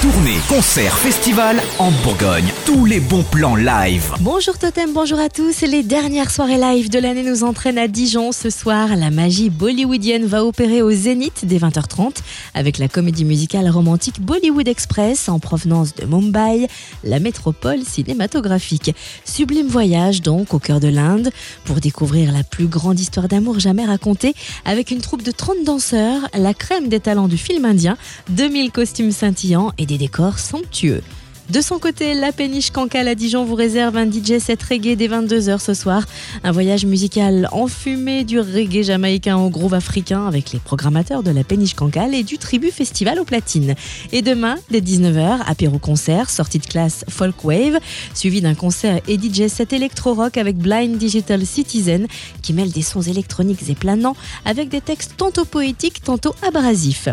Tournée, concert, festival en Bourgogne. Tous les bons plans live. Bonjour Totem, bonjour à tous. Les dernières soirées live de l'année nous entraînent à Dijon. Ce soir, la magie bollywoodienne va opérer au Zénith dès 20h30 avec la comédie musicale romantique Bollywood Express en provenance de Mumbai, la métropole cinématographique. Sublime voyage donc au cœur de l'Inde pour découvrir la plus grande histoire d'amour jamais racontée avec une troupe de 30 danseurs, la crème des talents du film indien, 2000 costumes scintillants et des décors somptueux. De son côté, la péniche Cancale à Dijon vous réserve un DJ set reggae dès 22h ce soir. Un voyage musical enfumé du reggae jamaïcain au groove africain avec les programmateurs de la péniche Cancale et du Tribu Festival aux platines. Et demain, dès 19h, apéro concert, sortie de classe Folk Wave, suivi d'un concert et DJ set électro-rock avec Blind Digital Citizen qui mêle des sons électroniques et planants avec des textes tantôt poétiques, tantôt abrasifs.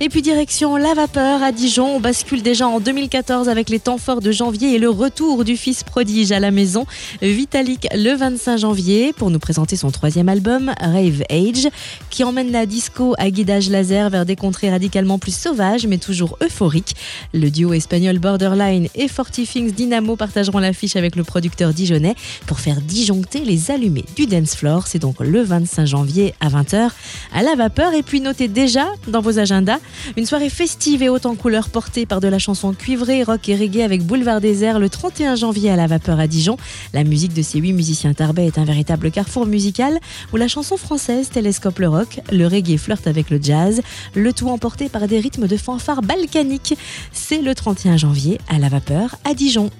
Et puis direction La Vapeur à Dijon, on bascule déjà en 2014 avec les temps forts de janvier et le retour du fils prodige à la maison, Vitalik le 25 janvier, pour nous présenter son troisième album, Rave Age, qui emmène la disco à guidage laser vers des contrées radicalement plus sauvages, mais toujours euphoriques. Le duo espagnol Borderline et Forty Things Dynamo partageront l'affiche avec le producteur dijonnais pour faire disjoncter les allumés du dance floor. C'est donc le 25 janvier à 20h à la vapeur. Et puis notez déjà dans vos agendas une soirée festive et haute en couleurs portée par de la chanson cuivrée, rock et reggae avec Boulevard Désert le 31 janvier à la Vapeur à Dijon. La musique de ces huit musiciens tarbais est un véritable carrefour musical où la chanson française télescope le rock, le reggae flirte avec le jazz, le tout emporté par des rythmes de fanfare balkaniques. C'est le 31 janvier à la Vapeur à Dijon.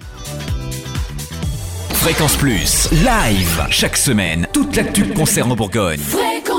Fréquence Plus. Live. Chaque semaine. Toute l'actu concerne en Bourgogne. Fréquence